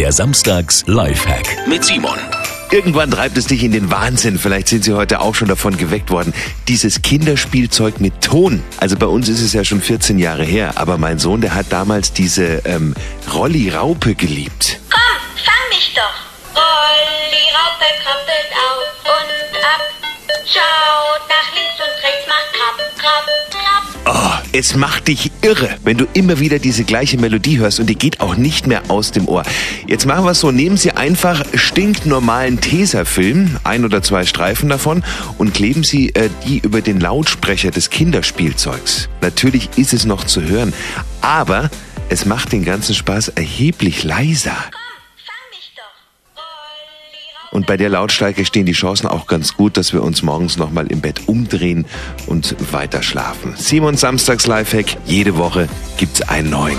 Der Samstags Lifehack mit Simon. Irgendwann treibt es dich in den Wahnsinn. Vielleicht sind Sie heute auch schon davon geweckt worden. Dieses Kinderspielzeug mit Ton. Also bei uns ist es ja schon 14 Jahre her, aber mein Sohn, der hat damals diese ähm, Rolli Raupe geliebt. Komm, fang mich doch. Rolli Raupe krabbelt es macht dich irre, wenn du immer wieder diese gleiche Melodie hörst und die geht auch nicht mehr aus dem Ohr. Jetzt machen wir es so, nehmen Sie einfach stinknormalen Tesafilm, ein oder zwei Streifen davon und kleben Sie äh, die über den Lautsprecher des Kinderspielzeugs. Natürlich ist es noch zu hören, aber es macht den ganzen Spaß erheblich leiser. Und bei der Lautstärke stehen die Chancen auch ganz gut, dass wir uns morgens nochmal im Bett umdrehen und weiter schlafen. Simon Samstags Lifehack. Jede Woche gibt's einen neuen.